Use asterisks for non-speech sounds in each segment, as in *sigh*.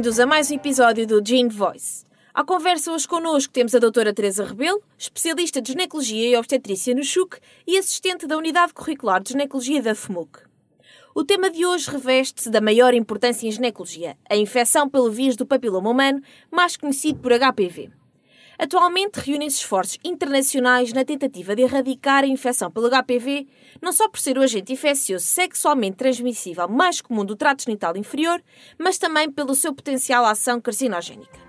Bem-vindos a mais um episódio do Gene Voice. À conversa hoje connosco temos a doutora Teresa Rebelo, especialista de ginecologia e obstetrícia no CHUC e assistente da Unidade Curricular de Ginecologia da FMUC. O tema de hoje reveste-se da maior importância em ginecologia, a infecção pelo vírus do papiloma humano, mais conhecido por HPV. Atualmente reúnem-se esforços internacionais na tentativa de erradicar a infecção pelo HPV, não só por ser o agente infeccioso sexualmente transmissível mais comum do trato genital inferior, mas também pelo seu potencial ação carcinogénica.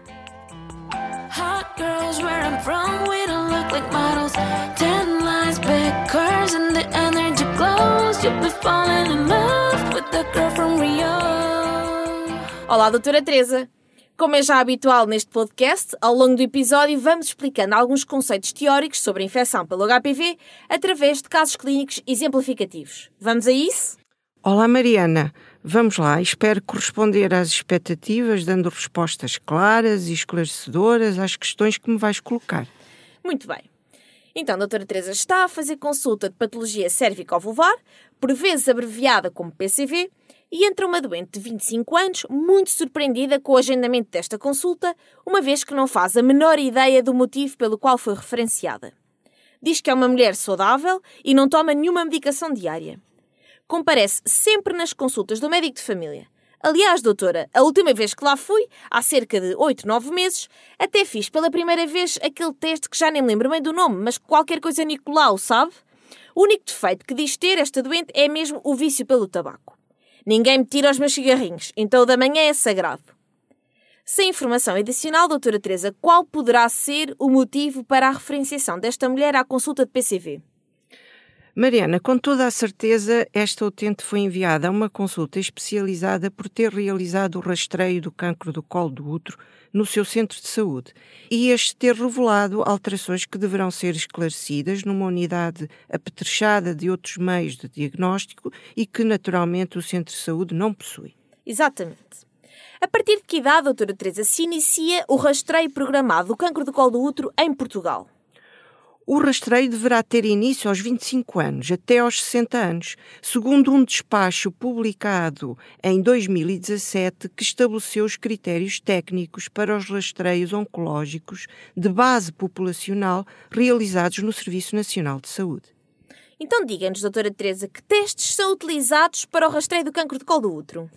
Olá, doutora Teresa. Como é já habitual neste podcast, ao longo do episódio vamos explicando alguns conceitos teóricos sobre a infecção pelo HPV através de casos clínicos exemplificativos. Vamos a isso? Olá, Mariana. Vamos lá, espero corresponder às expectativas, dando respostas claras e esclarecedoras às questões que me vais colocar. Muito bem. Então, a doutora Teresa está a fazer consulta de patologia cérvico-vulvar, por vezes abreviada como PCV, e entra uma doente de 25 anos, muito surpreendida com o agendamento desta consulta, uma vez que não faz a menor ideia do motivo pelo qual foi referenciada. Diz que é uma mulher saudável e não toma nenhuma medicação diária comparece sempre nas consultas do médico de família. Aliás, doutora, a última vez que lá fui, há cerca de 8, 9 meses, até fiz pela primeira vez aquele teste que já nem me lembro bem do nome, mas qualquer coisa Nicolau, sabe? O único defeito que diz ter esta doente é mesmo o vício pelo tabaco. Ninguém me tira os meus cigarrinhos, então o da manhã é sagrado. Sem informação adicional, doutora Teresa, qual poderá ser o motivo para a referenciação desta mulher à consulta de PCV? Mariana, com toda a certeza, esta utente foi enviada a uma consulta especializada por ter realizado o rastreio do cancro do colo do útero no seu centro de saúde e este ter revelado alterações que deverão ser esclarecidas numa unidade apetrechada de outros meios de diagnóstico e que, naturalmente, o centro de saúde não possui. Exatamente. A partir de que idade, doutora Teresa, se inicia o rastreio programado do cancro do colo do útero em Portugal? O rastreio deverá ter início aos 25 anos, até aos 60 anos, segundo um despacho publicado em 2017 que estabeleceu os critérios técnicos para os rastreios oncológicos de base populacional realizados no Serviço Nacional de Saúde. Então diga-nos, doutora Teresa, que testes são utilizados para o rastreio do cancro de colo do útero?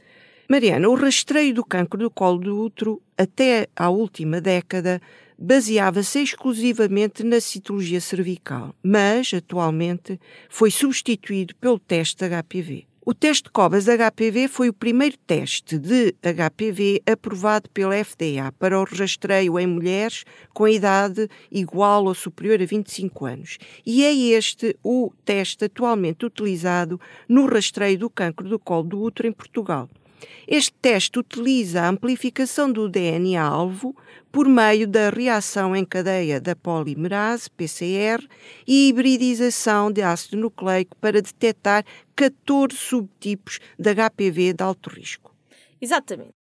Mariana, o rastreio do cancro do colo do útero, até à última década, baseava-se exclusivamente na citologia cervical, mas, atualmente, foi substituído pelo teste HPV. O teste Cobas HPV foi o primeiro teste de HPV aprovado pela FDA para o rastreio em mulheres com idade igual ou superior a 25 anos. E é este o teste atualmente utilizado no rastreio do cancro do colo do útero em Portugal. Este teste utiliza a amplificação do DNA-alvo por meio da reação em cadeia da polimerase, PCR, e hibridização de ácido nucleico para detectar 14 subtipos de HPV de alto risco. Exatamente.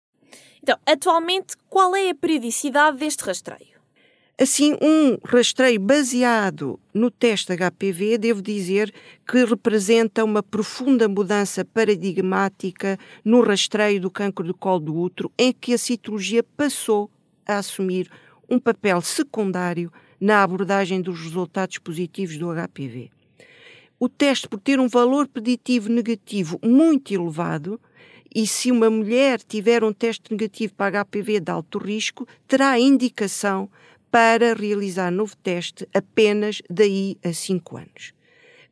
Então, atualmente, qual é a periodicidade deste rastreio? Assim, um rastreio baseado no teste HPV, devo dizer que representa uma profunda mudança paradigmática no rastreio do cancro do colo do útero, em que a citologia passou a assumir um papel secundário na abordagem dos resultados positivos do HPV. O teste, por ter um valor preditivo negativo muito elevado, e se uma mulher tiver um teste negativo para HPV de alto risco, terá indicação para realizar novo teste apenas daí a 5 anos.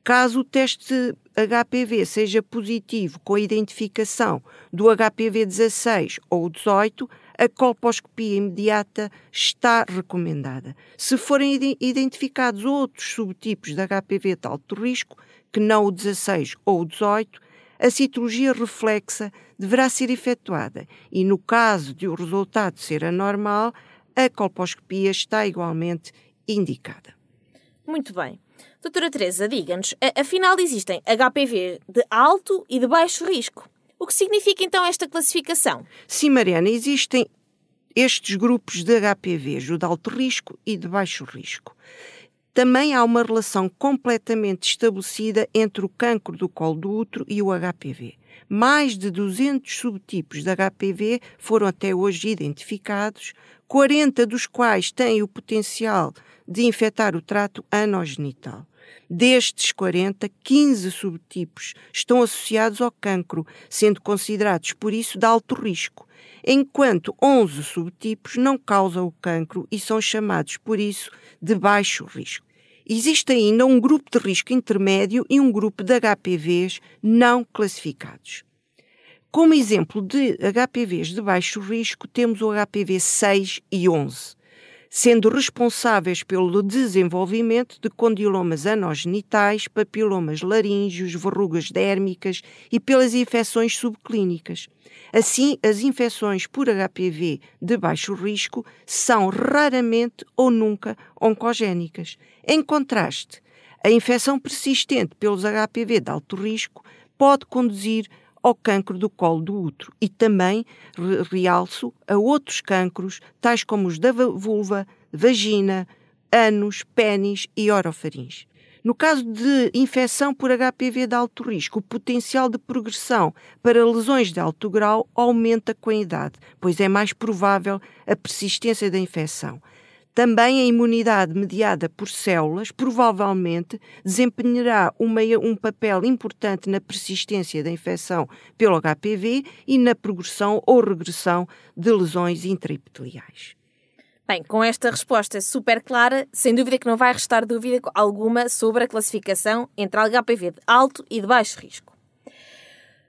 Caso o teste HPV seja positivo com a identificação do HPV 16 ou 18, a colposcopia imediata está recomendada. Se forem identificados outros subtipos de HPV de alto risco, que não o 16 ou o 18, a citologia reflexa deverá ser efetuada e, no caso de o resultado ser anormal, a colposcopia está igualmente indicada. Muito bem. Doutora Teresa, diga-nos, afinal existem HPV de alto e de baixo risco. O que significa então esta classificação? Sim, Mariana, existem estes grupos de HPVs, o de alto risco e de baixo risco. Também há uma relação completamente estabelecida entre o cancro do colo do útero e o HPV. Mais de 200 subtipos de HPV foram até hoje identificados, 40 dos quais têm o potencial de infectar o trato anogenital. Destes 40, 15 subtipos estão associados ao cancro, sendo considerados por isso de alto risco, enquanto 11 subtipos não causam o cancro e são chamados por isso de baixo risco. Existe ainda um grupo de risco intermédio e um grupo de HPVs não classificados. Como exemplo de HPVs de baixo risco, temos o HPV 6 e 11, sendo responsáveis pelo desenvolvimento de condilomas anogenitais, papilomas laríngeos, verrugas dérmicas e pelas infecções subclínicas. Assim, as infecções por HPV de baixo risco são raramente ou nunca oncogénicas. Em contraste, a infecção persistente pelos HPV de alto risco pode conduzir ao cancro do colo do útero e também realço a outros cancros, tais como os da vulva, vagina, ânus, pênis e orofaringe. No caso de infecção por HPV de alto risco, o potencial de progressão para lesões de alto grau aumenta com a idade, pois é mais provável a persistência da infecção. Também a imunidade mediada por células provavelmente desempenhará uma, um papel importante na persistência da infecção pelo HPV e na progressão ou regressão de lesões intraepiteliais. Bem, com esta resposta super clara, sem dúvida que não vai restar dúvida alguma sobre a classificação entre HPV de alto e de baixo risco.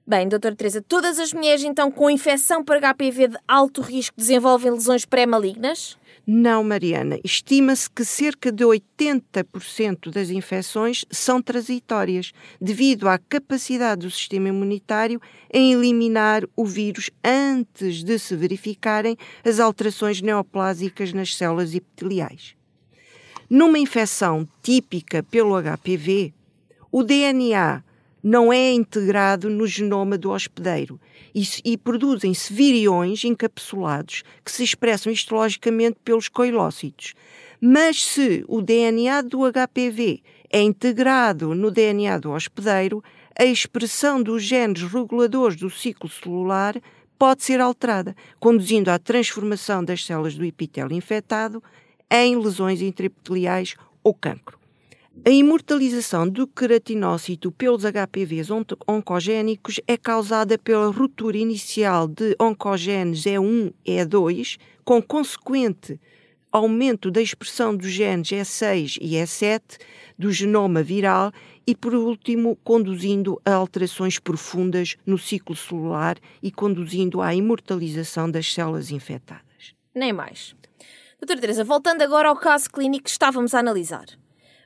Bem, doutora Teresa, todas as mulheres então com infecção por HPV de alto risco desenvolvem lesões pré-malignas? Não, Mariana. Estima-se que cerca de 80% das infecções são transitórias, devido à capacidade do sistema imunitário em eliminar o vírus antes de se verificarem as alterações neoplásicas nas células epiteliais. Numa infecção típica pelo HPV, o DNA não é integrado no genoma do hospedeiro e, e produzem-se viriões encapsulados que se expressam histologicamente pelos coilócitos. Mas se o DNA do HPV é integrado no DNA do hospedeiro, a expressão dos genes reguladores do ciclo celular pode ser alterada, conduzindo à transformação das células do epitélio infectado em lesões intraepiteliais ou cancro. A imortalização do queratinócito pelos HPVs oncogénicos é causada pela ruptura inicial de oncogenes E1 e E2, com consequente aumento da expressão dos genes E6 e E7 do genoma viral e, por último, conduzindo a alterações profundas no ciclo celular e conduzindo à imortalização das células infectadas. Nem mais. Doutora Teresa, voltando agora ao caso clínico que estávamos a analisar.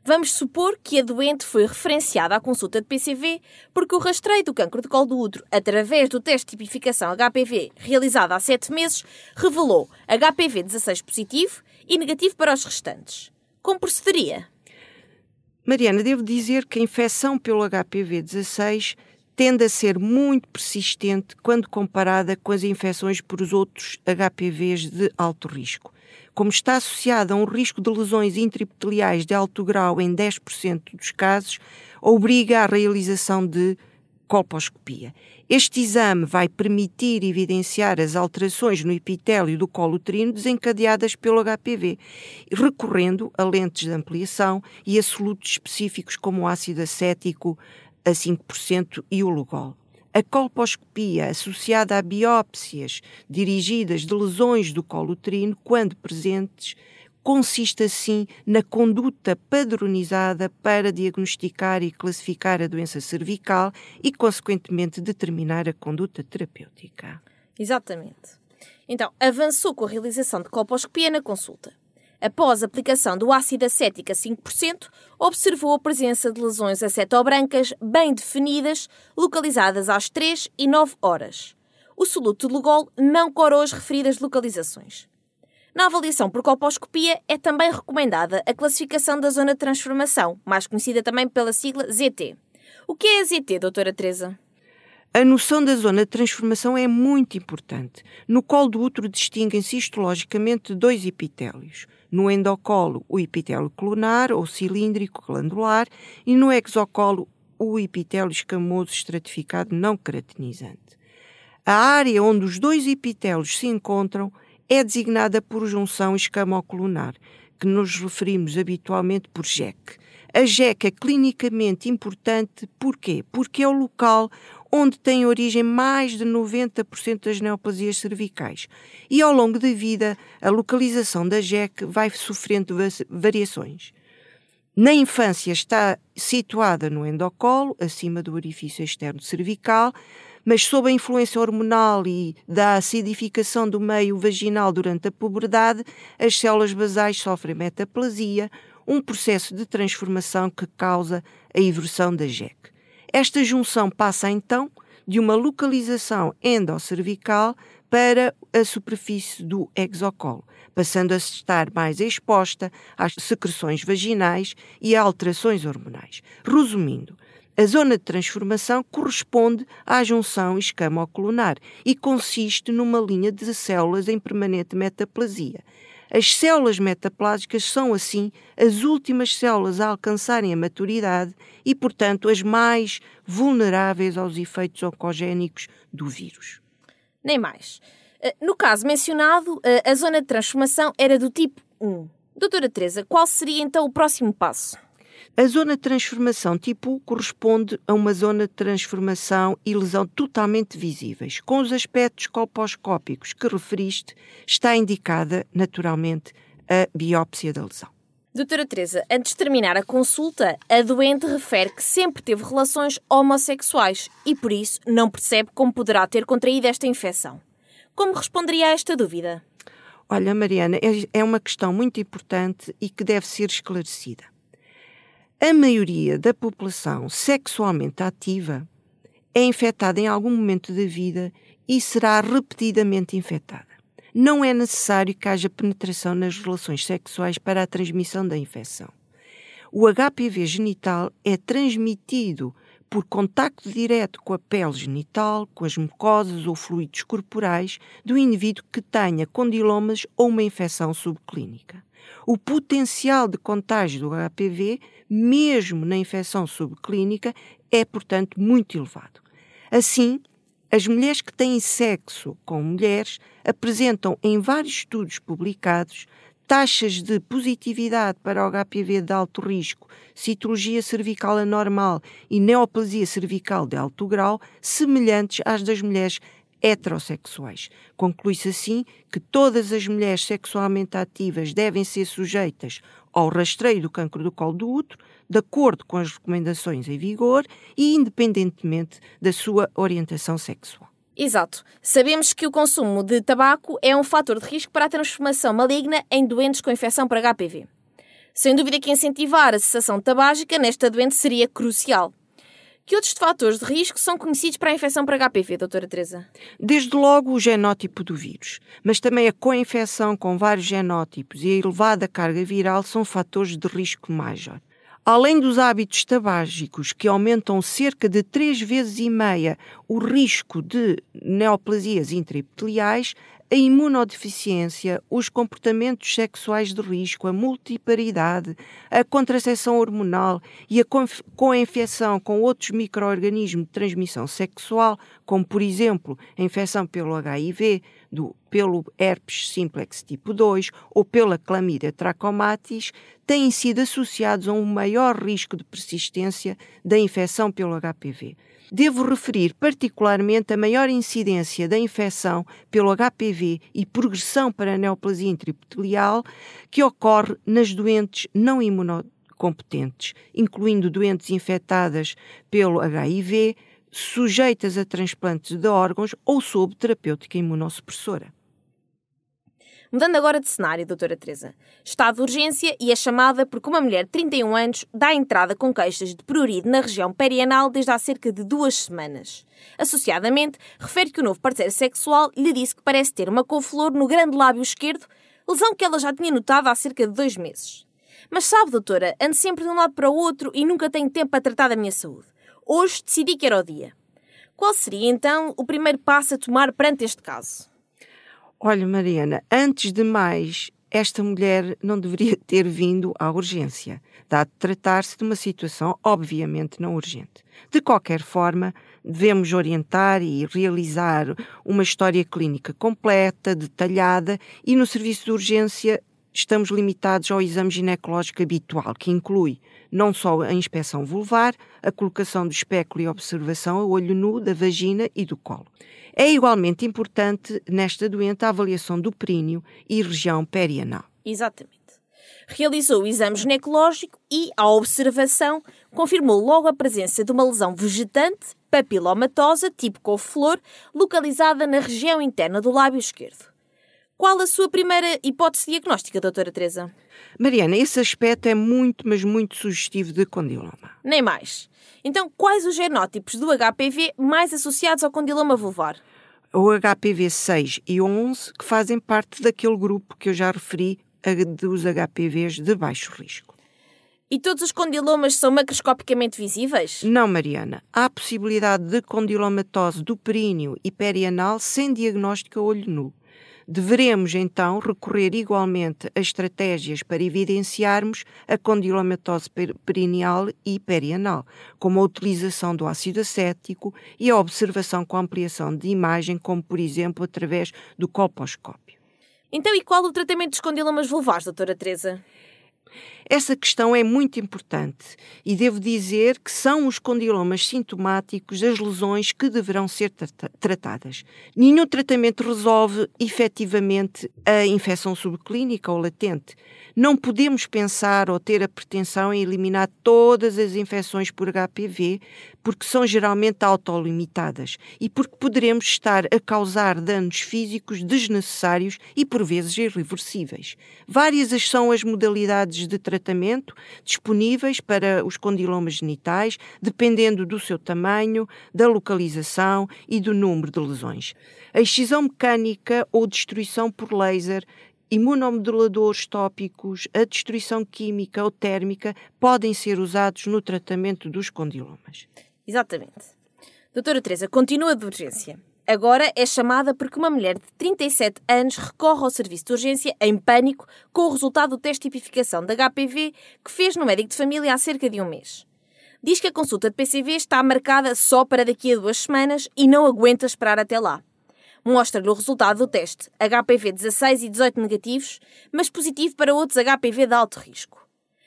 Vamos supor que a doente foi referenciada à consulta de PCV porque o rastreio do cancro de colo do útero através do teste de tipificação HPV realizado há 7 meses revelou HPV 16 positivo e negativo para os restantes. Como procederia? Mariana, devo dizer que a infecção pelo HPV 16 tende a ser muito persistente quando comparada com as infecções por os outros HPVs de alto risco como está associada a um risco de lesões intraepiteliais de alto grau em 10% dos casos, obriga à realização de colposcopia. Este exame vai permitir evidenciar as alterações no epitélio do colo uterino desencadeadas pelo HPV, recorrendo a lentes de ampliação e a solutos específicos como o ácido acético a 5% e o Lugol. A colposcopia associada a biópsias dirigidas de lesões do colo uterino, quando presentes, consiste assim na conduta padronizada para diagnosticar e classificar a doença cervical e, consequentemente, determinar a conduta terapêutica. Exatamente. Então, avançou com a realização de colposcopia na consulta. Após aplicação do ácido acético a 5%, observou a presença de lesões acetobrancas bem definidas, localizadas às 3 e 9 horas. O soluto de Lugol não corou as referidas localizações. Na avaliação por colposcopia é também recomendada a classificação da zona de transformação, mais conhecida também pela sigla ZT. O que é a ZT, doutora Teresa? A noção da zona de transformação é muito importante. No colo do útero distinguem-se histologicamente dois epitélios, No endocolo, o epitélio colunar ou cilíndrico glandular e no exocolo, o epitélio escamoso estratificado não queratinizante. A área onde os dois epitélios se encontram é designada por junção escamocolunar, que nos referimos habitualmente por JEC. A JEC é clinicamente importante porquê? Porque é o local onde tem origem mais de 90% das neoplasias cervicais. E ao longo da vida, a localização da JEC vai sofrendo variações. Na infância está situada no endocolo, acima do orifício externo cervical, mas sob a influência hormonal e da acidificação do meio vaginal durante a puberdade, as células basais sofrem metaplasia, um processo de transformação que causa a inversão da JEC. Esta junção passa então de uma localização endocervical para a superfície do exocolo, passando a estar mais exposta às secreções vaginais e a alterações hormonais. Resumindo, a zona de transformação corresponde à junção escamo-colunar e consiste numa linha de células em permanente metaplasia. As células metaplásicas são, assim, as últimas células a alcançarem a maturidade e, portanto, as mais vulneráveis aos efeitos oncogénicos do vírus. Nem mais. Eh, no caso mencionado, eh, a zona de transformação era do tipo 1. Doutora Teresa, qual seria então o próximo passo? A zona de transformação tipo U corresponde a uma zona de transformação e lesão totalmente visíveis. Com os aspectos colposcópicos que referiste, está indicada, naturalmente, a biópsia da lesão. Doutora Teresa, antes de terminar a consulta, a doente refere que sempre teve relações homossexuais e por isso não percebe como poderá ter contraído esta infecção. Como responderia a esta dúvida? Olha, Mariana, é, é uma questão muito importante e que deve ser esclarecida a maioria da população sexualmente ativa é infectada em algum momento da vida e será repetidamente infectada. Não é necessário que haja penetração nas relações sexuais para a transmissão da infecção. O HPV genital é transmitido por contacto direto com a pele genital, com as mucosas ou fluidos corporais do indivíduo que tenha condilomas ou uma infecção subclínica. O potencial de contágio do HPV, mesmo na infecção subclínica, é, portanto, muito elevado. Assim, as mulheres que têm sexo com mulheres apresentam em vários estudos publicados taxas de positividade para o HPV de alto risco, citologia cervical anormal e neoplasia cervical de alto grau semelhantes às das mulheres heterossexuais. Conclui-se assim que todas as mulheres sexualmente ativas devem ser sujeitas ao rastreio do cancro do colo do útero, de acordo com as recomendações em vigor e independentemente da sua orientação sexual. Exato. Sabemos que o consumo de tabaco é um fator de risco para a transformação maligna em doentes com infecção por HPV. Sem dúvida que incentivar a cessação tabágica nesta doente seria crucial. Que outros fatores de risco são conhecidos para a infecção por HPV, doutora Teresa? Desde logo o genótipo do vírus, mas também a co-infecção com vários genótipos e a elevada carga viral são fatores de risco maior. Além dos hábitos tabágicos, que aumentam cerca de três vezes e meia o risco de neoplasias intraepiteliais, a imunodeficiência, os comportamentos sexuais de risco, a multiparidade, a contracepção hormonal e a co-infecção com outros micro-organismos de transmissão sexual, como por exemplo a infecção pelo HIV, do, pelo herpes simplex tipo 2 ou pela clamídia trachomatis, têm sido associados a um maior risco de persistência da infecção pelo HPV. Devo referir particularmente a maior incidência da infecção pelo HPV e progressão para a neoplasia intraepitelial que ocorre nas doentes não imunocompetentes, incluindo doentes infectadas pelo HIV, sujeitas a transplantes de órgãos ou sob terapêutica imunossupressora. Mudando agora de cenário, doutora Teresa. Estado de urgência e é chamada porque uma mulher de 31 anos dá entrada com queixas de prurido na região perianal desde há cerca de duas semanas. Associadamente, refere que o novo parceiro sexual lhe disse que parece ter uma couve-flor no grande lábio esquerdo, lesão que ela já tinha notado há cerca de dois meses. Mas sabe, doutora, ando sempre de um lado para o outro e nunca tenho tempo para tratar da minha saúde. Hoje decidi que era o dia. Qual seria então o primeiro passo a tomar perante este caso? Olha, Mariana, antes de mais, esta mulher não deveria *laughs* ter vindo à urgência, dado tratar-se de uma situação obviamente não urgente. De qualquer forma, devemos orientar e realizar uma história clínica completa, detalhada e no serviço de urgência estamos limitados ao exame ginecológico habitual, que inclui não só a inspeção vulvar, a colocação do espéculo e observação a olho nu da vagina e do colo. É igualmente importante nesta doente a avaliação do períneo e região perianal. Exatamente. Realizou o exame ginecológico e, à observação, confirmou logo a presença de uma lesão vegetante, papilomatosa, tipo couve-flor, localizada na região interna do lábio esquerdo. Qual a sua primeira hipótese diagnóstica, doutora Teresa? Mariana, esse aspecto é muito, mas muito sugestivo de condiloma. Nem mais. Então, quais os genótipos do HPV mais associados ao condiloma vulvar? O HPV 6 e 11, que fazem parte daquele grupo que eu já referi, dos HPVs de baixo risco. E todos os condilomas são macroscopicamente visíveis? Não, Mariana. Há a possibilidade de condilomatose do períneo e perianal sem diagnóstico a olho nu. Deveremos, então, recorrer igualmente a estratégias para evidenciarmos a condilomatose perineal e perianal, como a utilização do ácido acético e a observação com ampliação de imagem, como, por exemplo, através do colposcópio. Então, e qual o tratamento dos condilomas vulvares, doutora Teresa? Essa questão é muito importante e devo dizer que são os condilomas sintomáticos as lesões que deverão ser tratadas. Nenhum tratamento resolve efetivamente a infecção subclínica ou latente. Não podemos pensar ou ter a pretensão em eliminar todas as infecções por HPV, porque são geralmente autolimitadas e porque poderemos estar a causar danos físicos desnecessários e por vezes irreversíveis. Várias são as modalidades de tratamento disponíveis para os condilomas genitais, dependendo do seu tamanho, da localização e do número de lesões. A excisão mecânica ou destruição por laser imunomoduladores tópicos, a destruição química ou térmica podem ser usados no tratamento dos condilomas. Exatamente. Doutora Teresa, continua de urgência. Agora é chamada porque uma mulher de 37 anos recorre ao serviço de urgência em pânico com o resultado do teste de tipificação da HPV que fez no médico de família há cerca de um mês. Diz que a consulta de PCV está marcada só para daqui a duas semanas e não aguenta esperar até lá mostra-lhe o resultado do teste HPV 16 e 18 negativos, mas positivo para outros HPV de alto risco.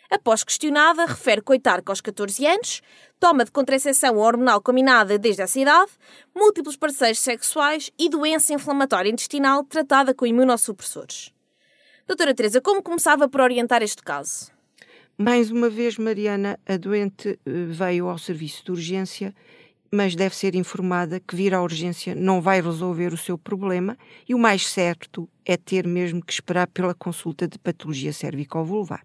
Após questionada, refere coitar que aos 14 anos, toma de contracepção hormonal combinada desde essa idade, múltiplos parceiros sexuais e doença inflamatória intestinal tratada com imunossupressores. Doutora Teresa, como começava por orientar este caso? Mais uma vez, Mariana, a doente eh, veio ao serviço de urgência mas deve ser informada que vir à urgência não vai resolver o seu problema e o mais certo é ter mesmo que esperar pela consulta de patologia cervical-vulvar.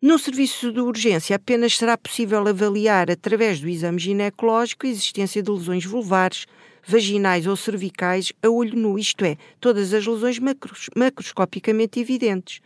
No serviço de urgência, apenas será possível avaliar, através do exame ginecológico, a existência de lesões vulvares, vaginais ou cervicais a olho nu, isto é, todas as lesões macros, macroscopicamente evidentes.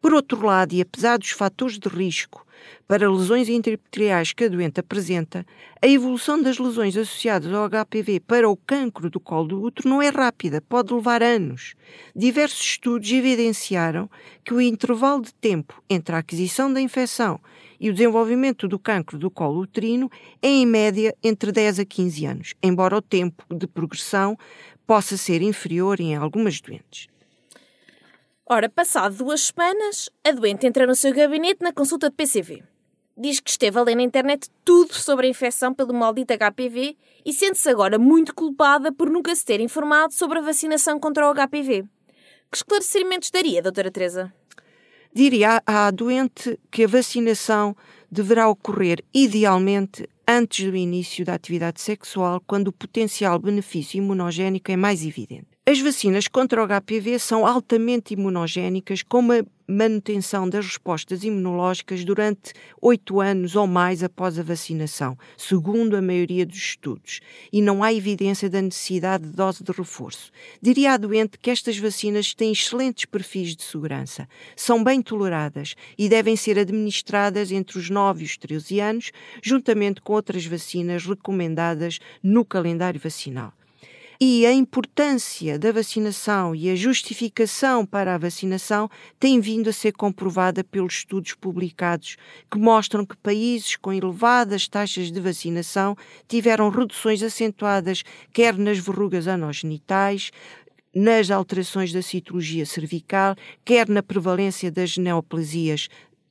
Por outro lado, e apesar dos fatores de risco para lesões intraepiteliais que a doente apresenta, a evolução das lesões associadas ao HPV para o cancro do colo do útero não é rápida, pode levar anos. Diversos estudos evidenciaram que o intervalo de tempo entre a aquisição da infecção e o desenvolvimento do cancro do colo uterino é, em média, entre 10 a 15 anos, embora o tempo de progressão possa ser inferior em algumas doentes. Ora, passado duas semanas, a doente entra no seu gabinete na consulta de PCV. Diz que esteve a ler na internet tudo sobre a infecção pelo maldito HPV e sente-se agora muito culpada por nunca se ter informado sobre a vacinação contra o HPV. Que esclarecimentos daria, doutora Teresa? Diria à doente que a vacinação deverá ocorrer idealmente antes do início da atividade sexual, quando o potencial benefício imunogénico é mais evidente. As vacinas contra o HPV são altamente imunogénicas, com uma manutenção das respostas imunológicas durante oito anos ou mais após a vacinação, segundo a maioria dos estudos, e não há evidência da necessidade de dose de reforço. Diria à doente que estas vacinas têm excelentes perfis de segurança, são bem toleradas e devem ser administradas entre os 9 e os 13 anos, juntamente com outras vacinas recomendadas no calendário vacinal. E a importância da vacinação e a justificação para a vacinação tem vindo a ser comprovada pelos estudos publicados que mostram que países com elevadas taxas de vacinação tiveram reduções acentuadas quer nas verrugas anogenitais, nas alterações da citologia cervical, quer na prevalência das neoplasias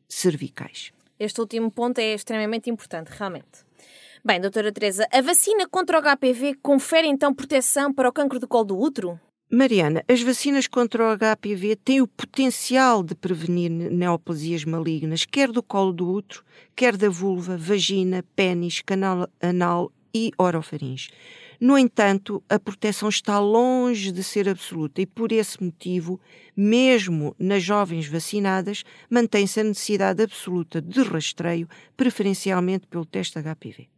cervicais. Este último ponto é extremamente importante, realmente. Bem, doutora Teresa, a vacina contra o HPV confere então proteção para o cancro do colo do útero? Mariana, as vacinas contra o HPV têm o potencial de prevenir neoplasias malignas, quer do colo do útero, quer da vulva, vagina, pênis, canal anal e orofaringe. No entanto, a proteção está longe de ser absoluta e, por esse motivo, mesmo nas jovens vacinadas, mantém-se a necessidade absoluta de rastreio, preferencialmente pelo teste HPV.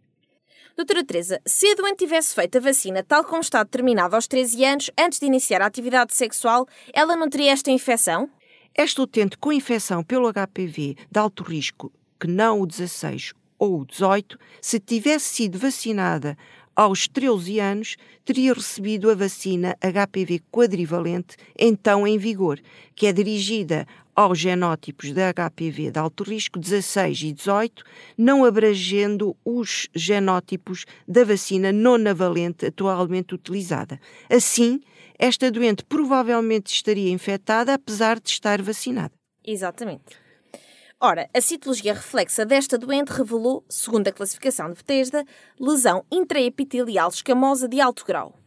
Doutora Teresa, se a doente tivesse feito a vacina tal como está determinado aos 13 anos, antes de iniciar a atividade sexual, ela não teria esta infecção? Esta utente com infecção pelo HPV de alto risco, que não o 16 ou o 18, se tivesse sido vacinada aos 13 anos, teria recebido a vacina HPV quadrivalente, então em vigor, que é dirigida aos genótipos de HPV de alto risco 16 e 18, não abrangendo os genótipos da vacina nonavalente atualmente utilizada. Assim, esta doente provavelmente estaria infectada apesar de estar vacinada. Exatamente. Ora, a citologia reflexa desta doente revelou, segundo a classificação de Bethesda, lesão intraepitelial escamosa de alto grau.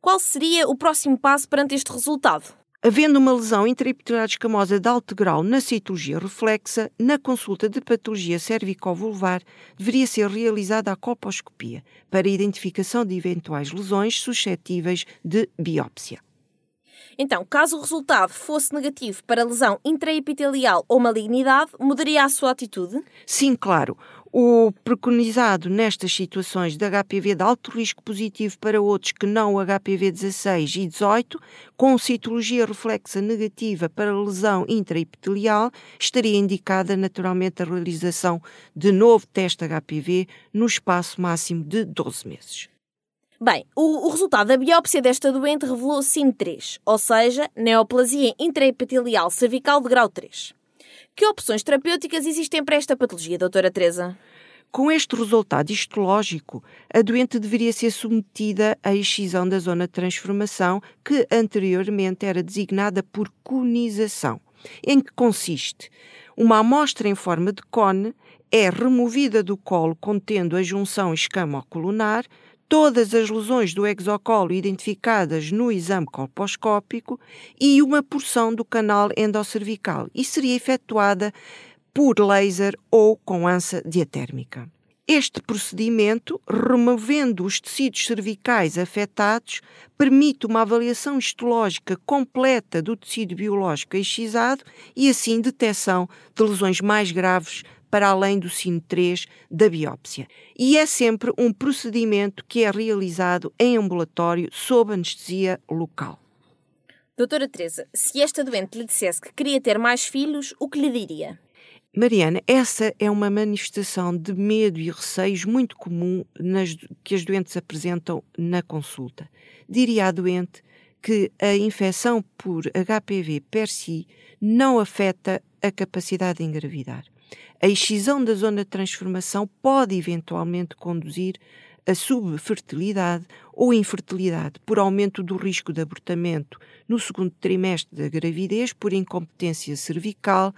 Qual seria o próximo passo perante este resultado? Havendo uma lesão intraepitelial escamosa de alto grau na citologia reflexa, na consulta de patologia cervicovulvar deveria ser realizada a colposcopia para identificação de eventuais lesões suscetíveis de biópsia. Então, caso o resultado fosse negativo para lesão intraepitelial ou malignidade, mudaria a sua atitude? Sim, claro. O preconizado nestas situações de HPV de alto risco positivo para outros que não o HPV 16 e 18, com citologia reflexa negativa para lesão intraepitelial, estaria indicada naturalmente a realização de novo teste HPV no espaço máximo de 12 meses. Bem, o, o, resultado da biópsia desta doente revelou SIM3, ou seja, neoplasia intraepitelial cervical de grau 3. Que opções terapêuticas existem para esta patologia, doutora Teresa? Com este resultado histológico, a doente deveria ser submetida à excisão da zona de transformação, que anteriormente era designada por conização, em que consiste uma amostra em forma de cone é removida do colo contendo a junção escamo-colunar, todas as lesões do exocolo identificadas no exame colposcópico e uma porção do canal endocervical e seria efetuada por laser ou com ansa diatérmica. Este procedimento, removendo os tecidos cervicais afetados, permite uma avaliação histológica completa do tecido biológico excisado e, assim, detecção de lesões mais graves para além do sino 3 da biópsia. E é sempre um procedimento que é realizado em ambulatório sob anestesia local. Doutora Teresa, se esta doente lhe dissesse que queria ter mais filhos, o que lhe diria? Mariana, essa é uma manifestação de medo e receios muito comum nas, que as doentes apresentam na consulta. Diria à doente que a infecção por HPV per si não afeta a capacidade de engravidar. A excisão da zona de transformação pode eventualmente conduzir a subfertilidade ou infertilidade por aumento do risco de abortamento no segundo trimestre da gravidez por incompetência cervical,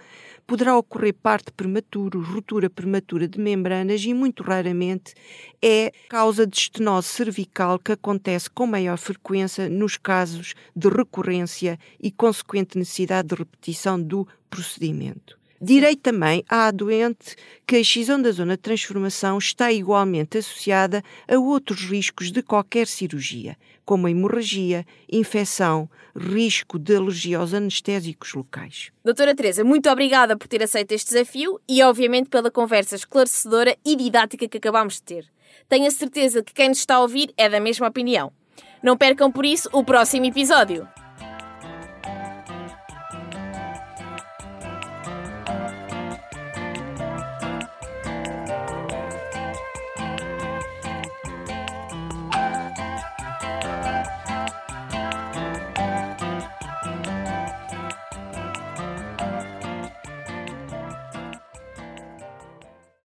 poderá ocorrer parte prematuro, ruptura prematura de membranas e, muito raramente, é causa de estenose cervical que acontece com maior frequência nos casos de recorrência e consequente necessidade de repetição do procedimento. Direi também à doente que a excisão da zona de transformação está igualmente associada a outros riscos de qualquer cirurgia, como hemorragia, infecção, risco de alergia aos anestésicos locais. Doutora Teresa, muito obrigada por ter aceito este desafio e, obviamente, pela conversa esclarecedora e didática que acabámos de ter. Tenho a certeza que quem nos está a ouvir é da mesma opinião. Não percam por isso o próximo episódio.